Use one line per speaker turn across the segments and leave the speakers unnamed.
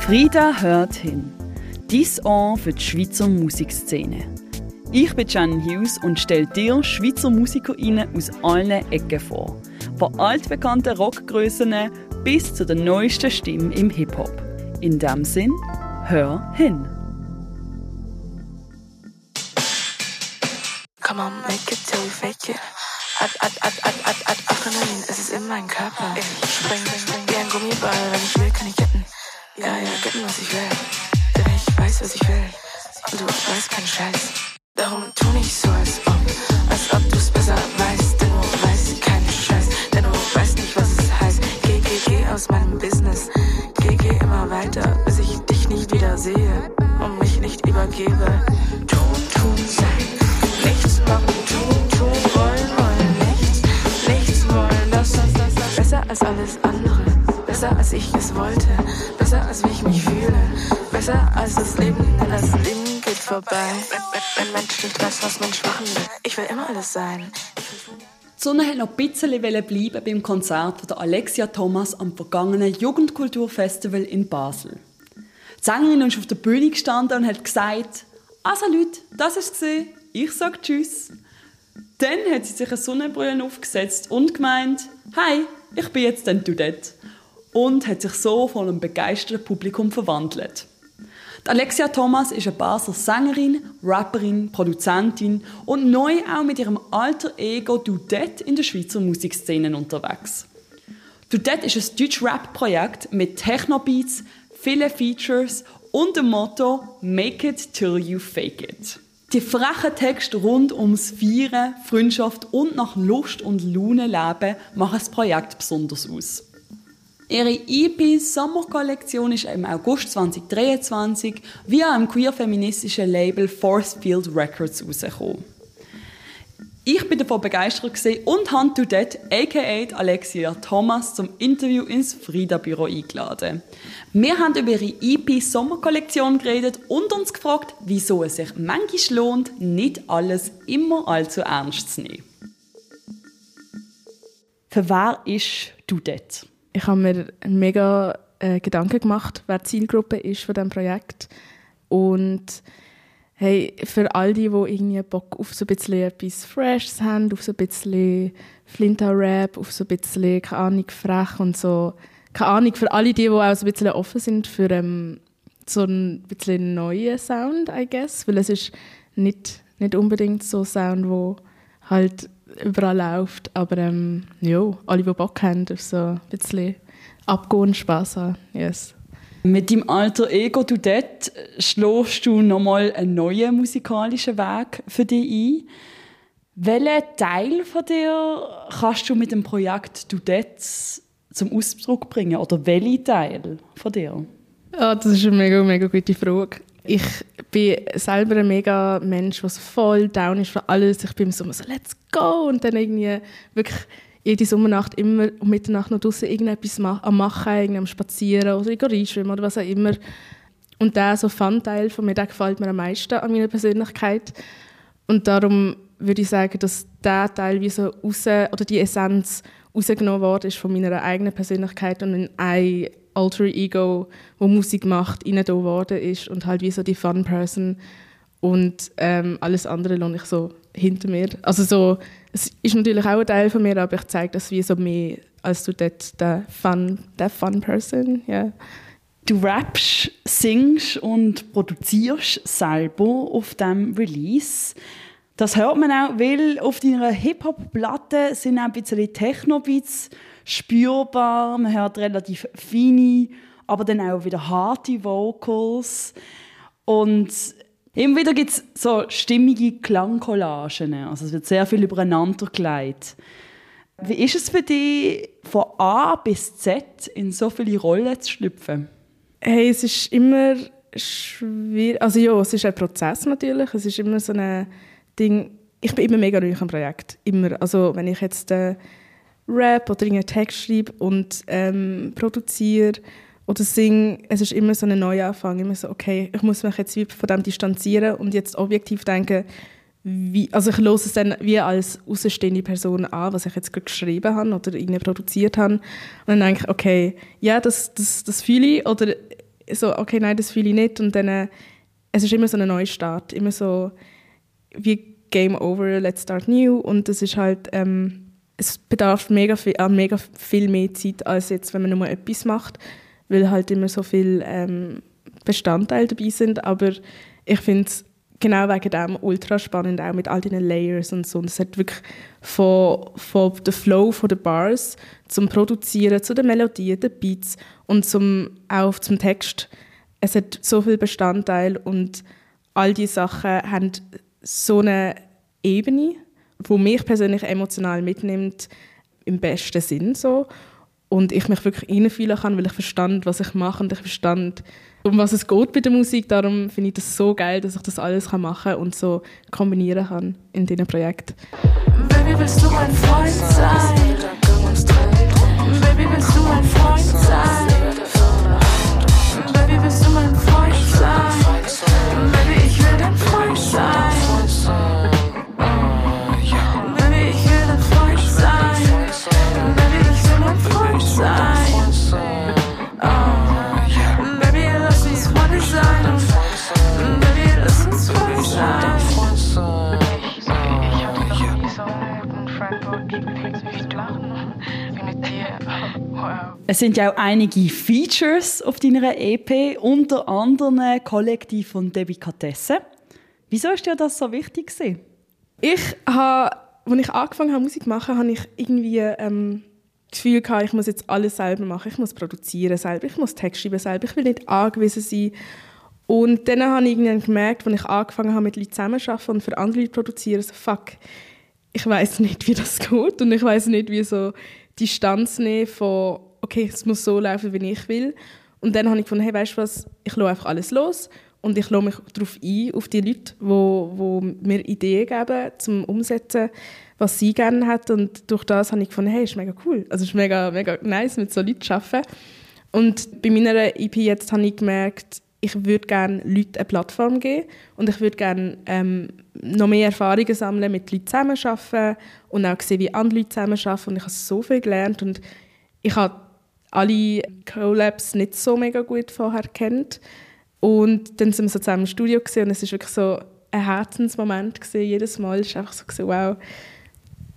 Frieda hört hin. Dies Ohr für die Schweizer Musikszene. Ich bin Jan Hughes und stelle dir Schweizer MusikerInnen aus allen Ecken vor. Von altbekannten Rockgrößen bis zu der neuesten Stimme im Hip-Hop. In dem Sinn, hör hin.
Come on, make it till we fake it. Ad, ad, ad, ad, ad, ad, Adrenalin, es ist in meinem Körper. Ich spring, spring wie ein Gummiball, wenn ich will. Ja, ja, getten, was ich will. Denn ich weiß, was ich will. Und du weißt keinen Scheiß. Darum tu nicht so, als ob, als ob du's besser weißt. Denn du weißt keinen Scheiß. Denn du weißt nicht, was es heißt. Geh, geh, geh aus meinem Business. Geh, geh immer weiter, bis ich dich nicht wieder sehe. Und mich nicht übergebe. Tun, tun, sein. Nichts machen, tun, tun, wollen, wollen. Nichts, nichts wollen. Das, das, das, das. Besser als alles andere. Besser als ich es wollte. Besser als wie ich mich fühle. Besser als das Leben. Denn das Leben geht vorbei. Wenn, Mensch nicht weiß, was Mensch machen will. Ich will immer alles sein.
Die Sonne hat noch ein bisschen bleiben beim Konzert von der Alexia Thomas am vergangenen Jugendkulturfestival in Basel. Die Sängerin ist auf der Bühne gestanden und hat gesagt, also Leute, das ist gesehen, ich sage Tschüss. Dann hat sie sich eine Sonnenbrille aufgesetzt und gemeint, Hi, ich bin jetzt dann Dudette. Und hat sich so von einem begeisterten Publikum verwandelt. Alexia Thomas ist eine Basler Sängerin, Rapperin, Produzentin und neu auch mit ihrem alter Ego Dudette in der Schweizer Musikszene unterwegs. Dudette ist ein Deutsch-Rap-Projekt mit Techno-Beats, vielen Features und dem Motto «Make it till you fake it». Die frechen Texte rund ums Feiern, Freundschaft und nach Lust und Laune leben machen das Projekt besonders aus. Ihre EP Sommerkollektion ist im August 2023 via einem queer-feministischen Label Force Field Records herausgekommen. Ich bin davon begeistert und habe Dudette, aka Alexia Thomas, zum Interview ins Frieda-Büro eingeladen. Wir haben über ihre EP Sommerkollektion geredet und uns gefragt, wieso es sich manchmal lohnt, nicht alles immer allzu ernst zu nehmen. Für wer ist Dudette?
Ich habe mir mega äh, Gedanken gemacht, wer die Zielgruppe ist von diesem Projekt. Und hey, für all die, die irgendwie Bock auf so ein bisschen etwas Freshes haben, auf so ein bisschen Flinter-Rap, auf so ein bisschen, keine Ahnung, frech und so, keine Ahnung, für alle die, die auch so ein bisschen offen sind für ähm, so ein bisschen neuen Sound, I guess, weil es ist nicht, nicht unbedingt so ein Sound, wo halt überall läuft. Aber ähm, ja, alle, die Bock haben, auf so ein bisschen abgehen Spass haben. Yes.
Mit deinem alter Ego du dort schlägst du nochmal einen neuen musikalischen Weg für dich ein. Welchen Teil von dir kannst du mit dem Projekt du dort zum Ausdruck bringen? Oder welchen Teil von dir?
Ja, das ist eine mega, mega gute Frage. Ich bin selber ein mega Mensch, der voll down ist für alles. Ich bin so, so let's go und dann irgendwie wirklich jede Sommernacht immer um Mitternacht noch draußen irgendetwas am machen, am Spazieren oder reinschwimmen oder was auch immer. Und der so Fun-Teil von mir, der gefällt mir am meisten an meiner Persönlichkeit. Und darum würde ich sagen, dass der Teil wie so raus, oder die Essenz rausgenommen worden ist von meiner eigenen Persönlichkeit und in ein Alter Ego, wo Musik macht, rein da worden ist und halt wie so die Fun Person und ähm, alles andere lohne ich so hinter mir. Also so, es ist natürlich auch ein Teil von mir, aber ich zeige das wie so mehr als du dort der Fun, der Fun Person, yeah.
Du rappst, singst und produzierst selber auf dem Release. Das hört man auch, weil auf deiner Hip-Hop-Platte sind auch ein bisschen Techno-Beats spürbar. Man hört relativ feine, aber dann auch wieder harte Vocals. Und immer wieder gibt es so stimmige Klangcollagen. Also es wird sehr viel übereinander gelegt. Wie ist es für dich, von A bis Z in so viele Rollen zu schlüpfen?
Hey, es ist immer schwierig. Also ja, es ist ein Prozess natürlich. Es ist immer so ein Ding. Ich bin immer mega ruhig am Projekt. Immer. Also wenn ich jetzt äh, Rap oder einen Text schreibe und ähm, produziere oder singe, es ist immer so ein Neuanfang. Immer so, okay, ich muss mich jetzt von dem distanzieren und jetzt objektiv denken, wie, also ich höre es dann wie als außenstehende Person an, was ich jetzt gerade geschrieben habe oder irgendwie produziert habe. Und dann denke ich, okay, ja, das, das, das fühle ich. Oder so, okay, nein, das fühle ich nicht. Und dann, äh, es ist immer so ein Neustart. Immer so wie Game Over, Let's Start New. Und das ist halt, ähm, es bedarf mega viel, äh, mega viel mehr Zeit, als jetzt, wenn man nur etwas macht. Weil halt immer so viele ähm, Bestandteile dabei sind. Aber ich finde es genau wegen dem ultra spannend, auch mit all diesen Layers und so. Und es hat wirklich von, von dem Flow von den Bars zum Produzieren, zu den Melodien, den Beats und zum, auch zum Text. Es hat so viele Bestandteile und all diese Sachen haben so eine Ebene, wo mich persönlich emotional mitnimmt, im besten Sinn so. Und ich mich wirklich reinfühlen kann, weil ich verstand, was ich mache und ich verstand, um was es geht bei der Musik. Darum finde ich das so geil, dass ich das alles machen kann und so kombinieren kann in diesem Projekt.
Baby, willst du mein Freund sein? Baby, willst du mein Freund sein?
Es sind ja auch einige Features auf deiner EP, unter anderem Kollektiv von Delikatesse. Wieso ist dir das so wichtig gewesen?
Ich habe, als ich angefangen habe, Musik zu machen, habe ich irgendwie ähm, das Gefühl gehabt, ich muss jetzt alles selber machen. Ich muss produzieren selber, ich muss Text schreiben selber, ich will nicht angewiesen sein. Und dann habe ich gemerkt, als ich angefangen habe, mit Leuten zusammenzuarbeiten und für andere Leute produzieren, so fuck, ich weiß nicht, wie das geht und ich weiß nicht, wie so die Distanz nehmen von, okay, es muss so laufen, wie ich will. Und dann habe ich gefunden, hey, weißt du was, ich lasse einfach alles los und ich lasse mich darauf ein, auf die Leute, die wo, wo mir Ideen geben, zum Umsetzen, was sie gerne hat. Und durch das habe ich gefunden, hey, ist mega cool. Also es ist mega, mega nice, mit so Leuten zu arbeiten. Und bei meiner EP jetzt habe ich gemerkt, ich würde gerne Leuten eine Plattform geben und ich würde gerne ähm, noch mehr Erfahrungen sammeln, mit Leuten zusammenarbeiten und auch sehen, wie andere Leute zusammenarbeiten. Und ich habe so viel gelernt und ich habe alle Collabs nicht so mega gut vorher kennt. Und dann sind wir so zusammen im Studio und es ist wirklich so ein Herzensmoment gewesen. Jedes Mal ist einfach so wow,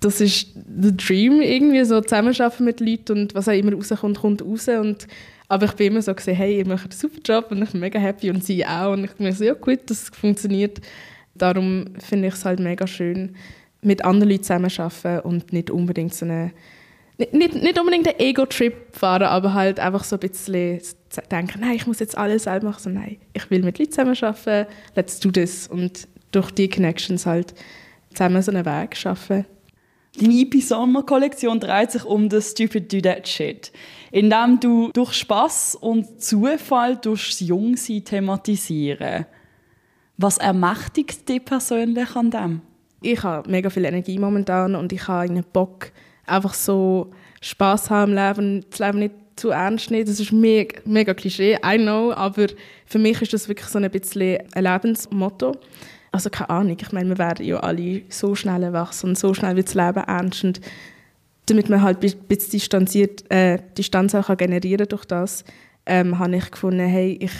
das ist der Dream irgendwie so zusammenarbeiten mit Leuten und was auch immer rauskommt, kommt raus und aber ich bin immer so gesehen, hey, ihr macht einen super Job und ich bin mega happy und sie auch und ich bin so, ja gut, das funktioniert. Darum finde ich es halt mega schön, mit anderen Leuten zusammenzuarbeiten und nicht unbedingt so eine nicht, nicht, unbedingt einen Ego-Trip fahren, aber halt einfach so ein bisschen denken, nein, ich muss jetzt alles selber machen. So, nein, ich will mit Leuten zusammenarbeiten, let's do this. Und durch die Connections halt zusammen so einen Weg schaffen.
Deine EP Sommerkollektion dreht sich um das Stupid Do That Shit, indem du durch Spaß und Zufall durchs Jungsein thematisieren. Was ermächtigt dich persönlich an dem?
Ich habe mega viel Energie momentan und ich habe einen Bock, einfach so Spaß haben im Leben, das Leben nicht zu ernst nehmen. Das ist mega, mega Klischee, I know, aber für mich ist das wirklich so ein bisschen ein Lebensmotto. Also keine Ahnung, ich meine, wir werden ja alle so schnell erwachsen und so schnell wird das Leben ernst und damit man halt ein bisschen distanziert, äh, Distanz auch generieren durch das, ähm, habe ich gefunden, hey, ich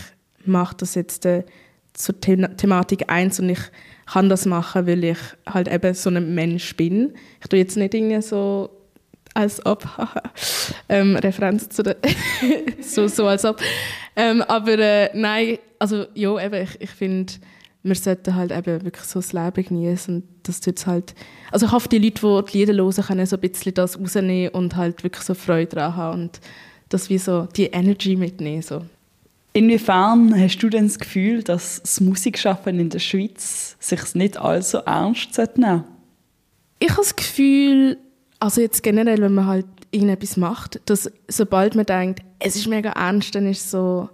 mache das jetzt äh, zur The Thematik 1 und ich kann das machen, weil ich halt eben so ein Mensch bin. Ich tue jetzt nicht irgendwie so als ob, ähm, Referenz zu der, so, so als ob. Ähm, aber äh, nein, also ja, eben, ich, ich finde, wir sollten halt eben wirklich so das Leben genießen und das tut halt, also ich hoffe, die Leute, die die Lieder hören, können so ein bisschen das rausnehmen und halt wirklich so Freude daran haben und das wie so die Energy mitnehmen, so.
Inwiefern hast du denn das Gefühl, dass das Musikschaffen in der Schweiz sich nicht allzu ernst nehmen
Ich habe das Gefühl, also jetzt generell, wenn man halt irgendetwas macht, dass sobald man denkt, es ist mega ernst, dann ist so,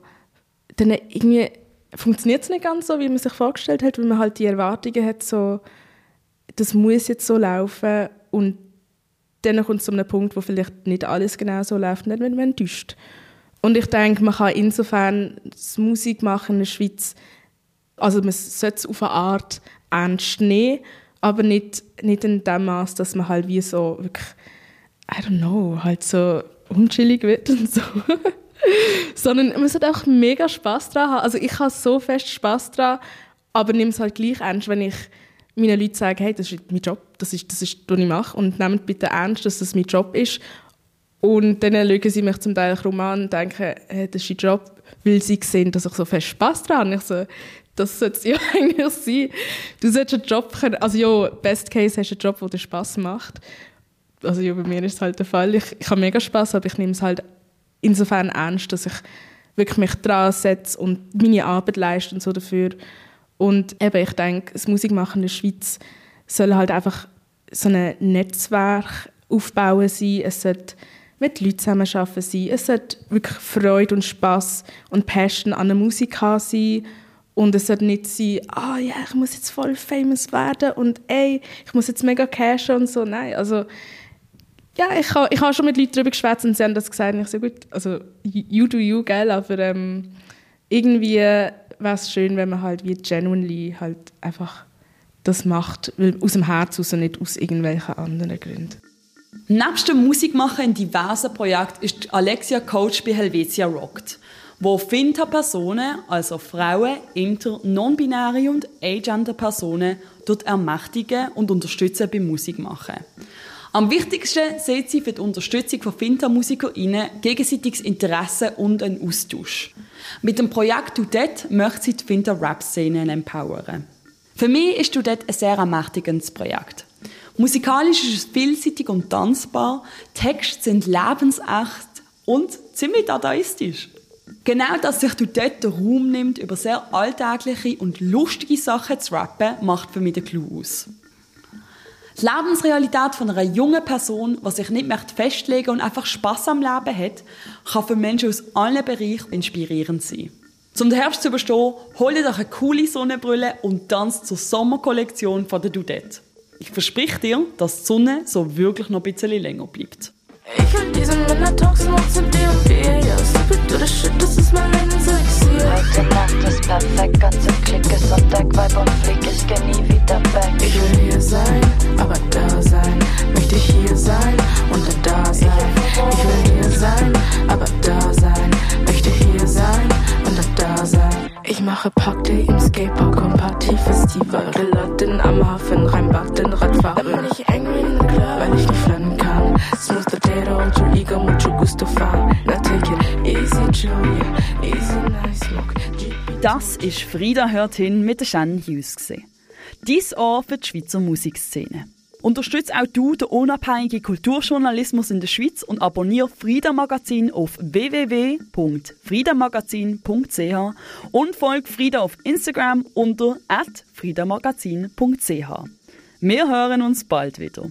dann irgendwie funktioniert es nicht ganz so, wie man sich vorgestellt hat, weil man halt die Erwartungen hat, so, das muss jetzt so laufen und dann kommt es zu einem Punkt, wo vielleicht nicht alles genau so läuft, nicht wenn man enttäuscht. Und ich denke, man kann insofern das Musik machen in der Schweiz, also man sollte es auf eine Art ernst nehmen, aber nicht, nicht in dem Maß, dass man halt wie so wirklich, I don't know, halt so unchillig wird und so. Sondern man sollte auch mega Spaß daran haben. Also ich habe so fest Spaß daran, aber nehme es halt gleich ernst, wenn ich meinen Leuten sage, hey, das ist mein Job, das ist, das ist, was ich mache und nehmt bitte ernst, dass das mein Job ist. Und dann schauen sie mich zum Teil rum an und denken, hey, das ist dein Job, weil sie sehen, dass ich so fest Spass daran habe. Ich so, das sollte es ja eigentlich sein. Du solltest einen Job können, also ja, best case hast du einen Job, der dir Spass macht. Also ja, bei mir ist es halt der Fall. Ich, ich habe mega Spass, aber ich nehme es halt insofern ernst, dass ich wirklich mich dran setze und meine Arbeit leiste und so dafür. Und eben, ich denke, das Musikmachen in der Schweiz soll halt einfach so ein Netzwerk aufbauen sein. Es sollte mit Leuten zusammenarbeiten sein. Es sollte wirklich Freude und Spass und Passion an der Musik sein. Und es sollte nicht sein, ah oh, ja, ich muss jetzt voll famous werden und ey, ich muss jetzt mega cashen und so. Nein, also ja, ich habe ich ha schon mit Leuten darüber geschwätzt und sie haben das gesagt und ich so, gut, also you do you, gell, aber ähm, irgendwie wäre es schön, wenn man halt wie genuinely halt einfach das macht, aus dem Herz raus und nicht aus irgendwelchen anderen Gründen.
Nebst dem Musikmachen in diversen Projekten ist Alexia Coach bei Helvetia Rockt, wo Finta-Personen, also Frauen, Inter-, Non-Binäre und Agender-Personen dort ermächtigen und unterstützen beim Musikmachen. Am wichtigsten sieht sie für die Unterstützung von Finta-MusikerInnen gegenseitiges Interesse und einen Austausch. Mit dem Projekt Dudet möchte sie die Finta-Rap-Szene empowern. Für mich ist Dudet ein sehr ermächtigendes Projekt. Musikalisch ist es vielseitig und tanzbar, Texte sind lebensecht und ziemlich dadaistisch. Genau, dass sich dort den Raum nimmt, über sehr alltägliche und lustige Sachen zu rappen, macht für mich den Clou aus. Die Lebensrealität von einer jungen Person, die sich nicht möchte festlegen und einfach Spaß am Leben hat, kann für Menschen aus allen Bereichen inspirierend sein. Zum Herbst zu überstehen, hol dir eine coole Sonnenbrille und tanzt zur Sommerkollektion von der Dudette. Ich verspreche dir, dass die Sonne so wirklich noch ein bisschen länger bleibt.
Ich will diesen Männer-Talks noch zu dir und dir. Ja, stupid do the shit, das ist mein Leben, so ich sehe.
Heute Nacht ist perfekt, ganze Klick ist Sonntag, Vibe und Flieg, ich geh
Das ist Frieda hört hin mit der Shannon Hughes. Dies Ohr für die Schweizer Musikszene. Unterstütze auch du den unabhängigen Kulturjournalismus in der Schweiz und abonniere Frieda Magazin auf www.friedamagazin.ch und folge Frieda auf Instagram unter @friedamagazin.ch. Wir hören uns bald wieder.